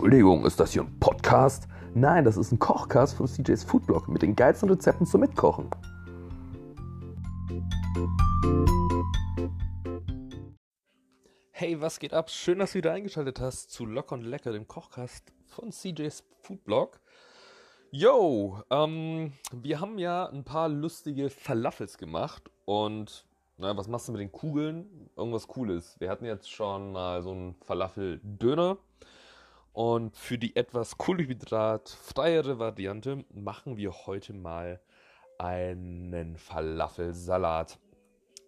Entschuldigung, ist das hier ein Podcast? Nein, das ist ein Kochcast von CJ's Foodblog mit den geilsten Rezepten zum Mitkochen. Hey, was geht ab? Schön, dass du wieder eingeschaltet hast zu Locker und Lecker, dem Kochcast von CJ's Foodblog. Yo, ähm, wir haben ja ein paar lustige Falafels gemacht und na, was machst du mit den Kugeln? Irgendwas Cooles. Wir hatten jetzt schon mal so einen Falafel-Döner und für die etwas kohlenhydratfreiere Variante machen wir heute mal einen Falafelsalat.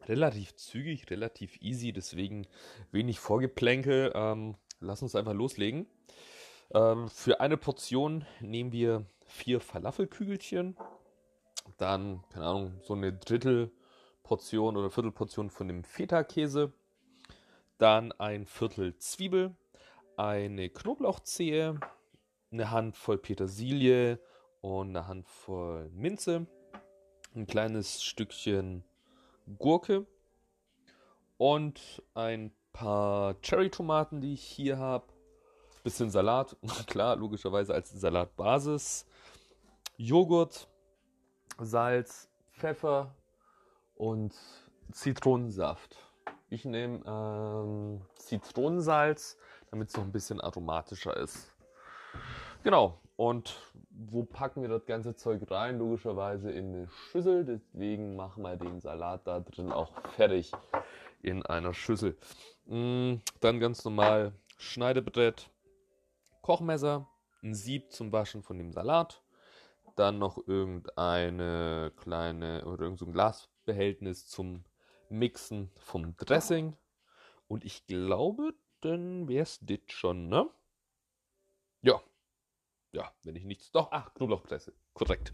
Relativ zügig, relativ easy, deswegen wenig Vorgeplänkel. Ähm, lass uns einfach loslegen. Ähm, für eine Portion nehmen wir vier Falafelkügelchen, dann, keine Ahnung, so eine Drittelportion oder Viertelportion von dem Feta-Käse, dann ein Viertel Zwiebel, eine Knoblauchzehe, eine Handvoll Petersilie und eine Handvoll Minze, ein kleines Stückchen Gurke und ein paar Cherry-Tomaten, die ich hier habe. Bisschen Salat, klar, logischerweise als Salatbasis. Joghurt, Salz, Pfeffer und Zitronensaft. Ich nehme ähm, Zitronensalz, damit es noch ein bisschen aromatischer ist. Genau. Und wo packen wir das ganze Zeug rein? Logischerweise in eine Schüssel. Deswegen machen wir den Salat da drin auch fertig in einer Schüssel. Mm, dann ganz normal Schneidebrett, Kochmesser, ein Sieb zum Waschen von dem Salat. Dann noch irgendeine kleine oder irgendein so Glasbehältnis zum Mixen vom Dressing. Und ich glaube, dann wäre es das schon, ne? Ja. Ja, wenn ich nichts. Doch, ach, Knoblauchpresse. Korrekt.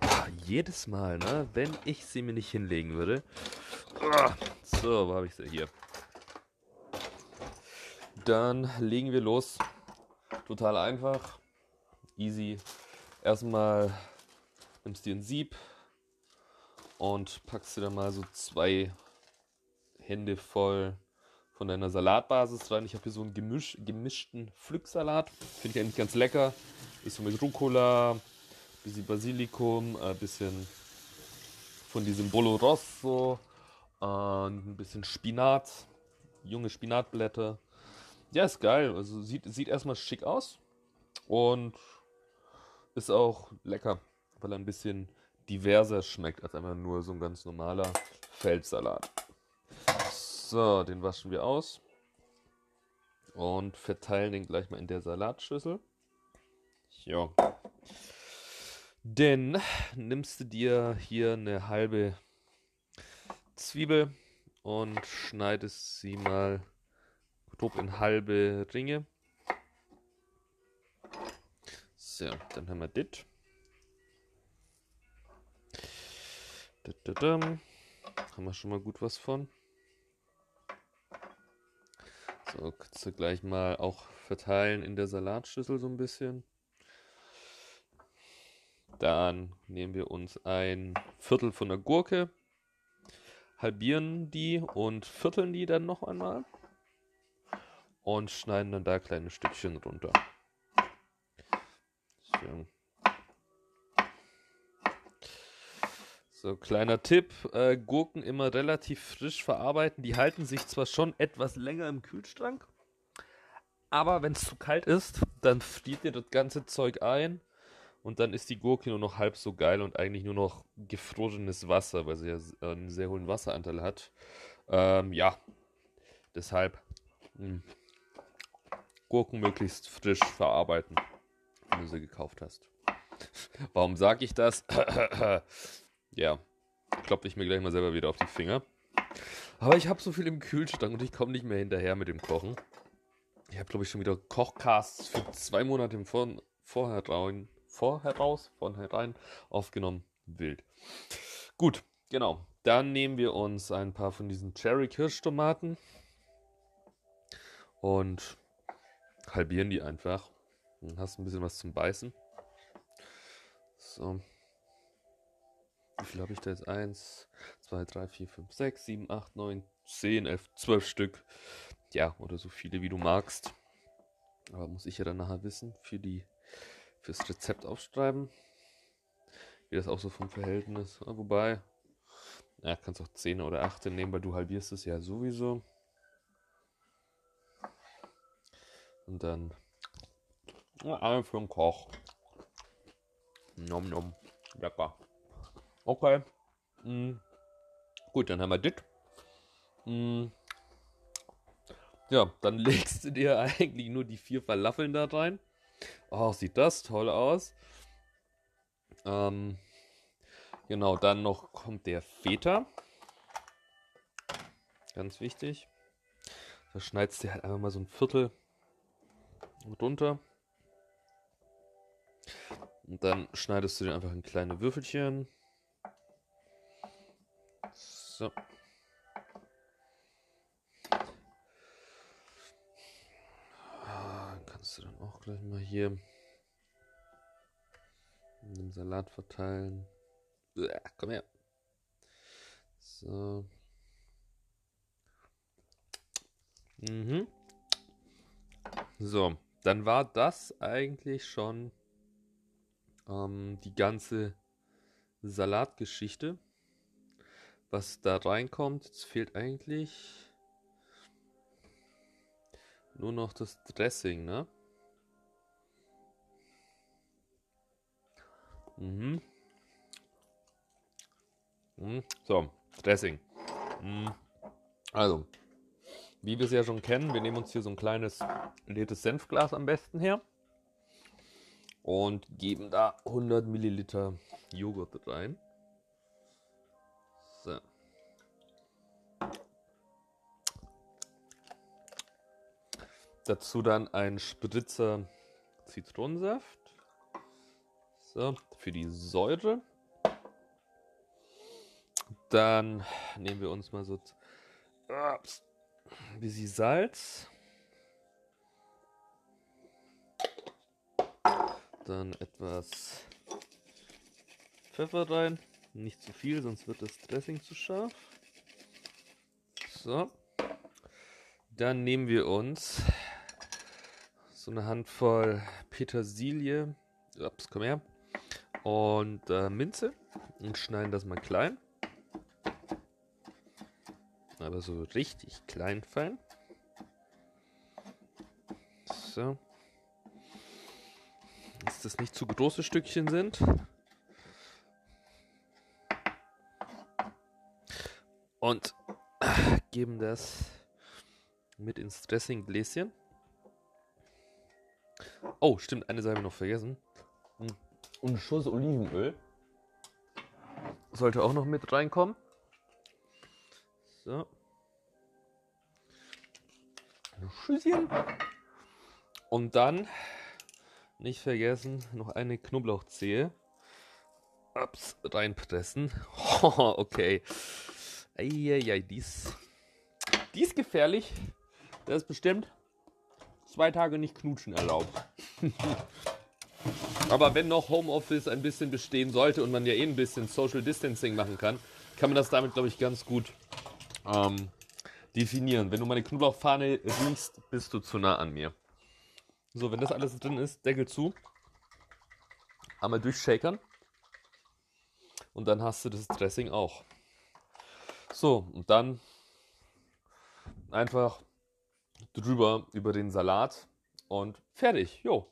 Ah, jedes Mal, ne? Wenn ich sie mir nicht hinlegen würde. Ah, so, wo habe ich sie hier? Dann legen wir los. Total einfach. Easy. Erstmal nimmst du dir ein Sieb und packst dir dann mal so zwei Hände voll von deiner Salatbasis rein. Ich habe hier so einen Gemisch, gemischten Pflücksalat. Finde ich eigentlich ganz lecker. Ist so mit Rucola, bisschen Basilikum, ein äh, bisschen von diesem Bolo Rosso, ein bisschen Spinat, junge Spinatblätter. Ja, ist geil. Also sieht, sieht erstmal schick aus und ist auch lecker, weil er ein bisschen diverser schmeckt als einfach nur so ein ganz normaler Feldsalat. So, den waschen wir aus und verteilen den gleich mal in der Salatschüssel. Ja. Dann nimmst du dir hier eine halbe Zwiebel und schneidest sie mal grob in halbe Ringe. So, dann haben wir das. Haben wir schon mal gut was von. So, kannst du gleich mal auch verteilen in der Salatschüssel so ein bisschen. Dann nehmen wir uns ein Viertel von der Gurke, halbieren die und vierteln die dann noch einmal und schneiden dann da kleine Stückchen runter. So. So, kleiner Tipp, äh, Gurken immer relativ frisch verarbeiten. Die halten sich zwar schon etwas länger im Kühlschrank, aber wenn es zu kalt ist, dann friert ihr das ganze Zeug ein und dann ist die Gurke nur noch halb so geil und eigentlich nur noch gefrorenes Wasser, weil sie ja einen sehr hohen Wasseranteil hat. Ähm, ja, deshalb mh, hm, Gurken möglichst frisch verarbeiten, wenn du sie gekauft hast. Warum sage ich das? Ja, klopfe ich mir gleich mal selber wieder auf die Finger. Aber ich habe so viel im Kühlschrank und ich komme nicht mehr hinterher mit dem Kochen. Ich habe, glaube ich, schon wieder Kochcasts für zwei Monate im Vor Vorherein, Vorheraus, von herein aufgenommen. Wild. Gut, genau. Dann nehmen wir uns ein paar von diesen Cherry-Kirschtomaten und halbieren die einfach. Dann hast du ein bisschen was zum Beißen. So, wie viel habe ich da jetzt? 1, 2, 3, 4, 5, 6, 7, 8, 9, 10, 11, 12 Stück. Ja, oder so viele wie du magst. Aber muss ich ja dann nachher wissen, für die, fürs Rezept aufschreiben. Wie das auch so vom Verhältnis. Ja, wobei, ja, kannst auch 10 oder 18 nehmen, weil du halbierst es ja sowieso. Und dann ja, ein für den Koch. Nom nom. Lecker. Okay. Mm. Gut, dann haben wir das. Mm. Ja, dann legst du dir eigentlich nur die vier Falafeln da rein. Oh, sieht das toll aus. Ähm, genau, dann noch kommt der Feta. Ganz wichtig. Da schneidest du halt einfach mal so ein Viertel runter. Und dann schneidest du den einfach in kleine Würfelchen. So. Ah, kannst du dann auch gleich mal hier dem Salat verteilen. Uah, komm her. So. Mhm. So, dann war das eigentlich schon ähm, die ganze Salatgeschichte. Was da reinkommt, es fehlt eigentlich nur noch das Dressing, ne? Mhm. mhm. So, Dressing. Mhm. Also, wie wir es ja schon kennen, wir nehmen uns hier so ein kleines leeres Senfglas am besten her und geben da 100 Milliliter Joghurt rein. Dazu dann ein Spritzer Zitronensaft. So, für die Säure. Dann nehmen wir uns mal so ein bisschen Salz. Dann etwas Pfeffer rein. Nicht zu viel, sonst wird das Dressing zu scharf. So. Dann nehmen wir uns so eine Handvoll Petersilie. Ups, komm her. Und äh, Minze. Und schneiden das mal klein. Aber so richtig klein fein. So dass das nicht zu große Stückchen sind. Und geben das mit ins Dressinggläschen. Oh, stimmt, eine Seite noch vergessen. Und ein Schuss Olivenöl. Sollte auch noch mit reinkommen. So. Ein Schüsschen. Und dann nicht vergessen, noch eine Knoblauchzehe. Ups, reinpressen. Oh, okay. Eieiei, die ist, die ist gefährlich. Das ist bestimmt zwei Tage nicht knutschen erlaubt. Aber wenn noch Homeoffice ein bisschen bestehen sollte und man ja eh ein bisschen Social Distancing machen kann, kann man das damit, glaube ich, ganz gut ähm, definieren. Wenn du meine Knoblauchfahne riechst, bist du zu nah an mir. So, wenn das alles drin ist, Deckel zu. Einmal durchshakern. Und dann hast du das Dressing auch. So, und dann einfach drüber über den Salat und fertig. Jo.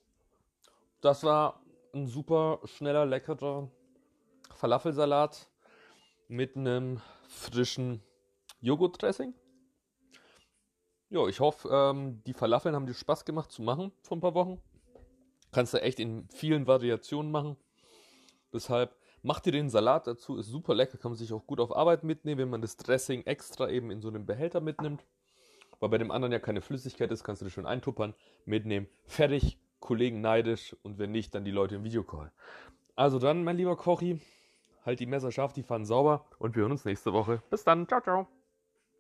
Das war ein super schneller, leckerer Falafelsalat mit einem frischen Joghurtdressing. Ja, ich hoffe, ähm, die Falafeln haben dir Spaß gemacht zu machen vor ein paar Wochen. Kannst du echt in vielen Variationen machen. Deshalb mach dir den Salat dazu, ist super lecker, kann man sich auch gut auf Arbeit mitnehmen, wenn man das Dressing extra eben in so einem Behälter mitnimmt. Weil bei dem anderen ja keine Flüssigkeit ist, kannst du das schön eintuppern, mitnehmen. Fertig, Kollegen neidisch und wenn nicht, dann die Leute im Videocall. Also dann, mein lieber Kochi, halt die Messer scharf, die Pfannen sauber und wir hören uns nächste Woche. Bis dann, ciao, ciao.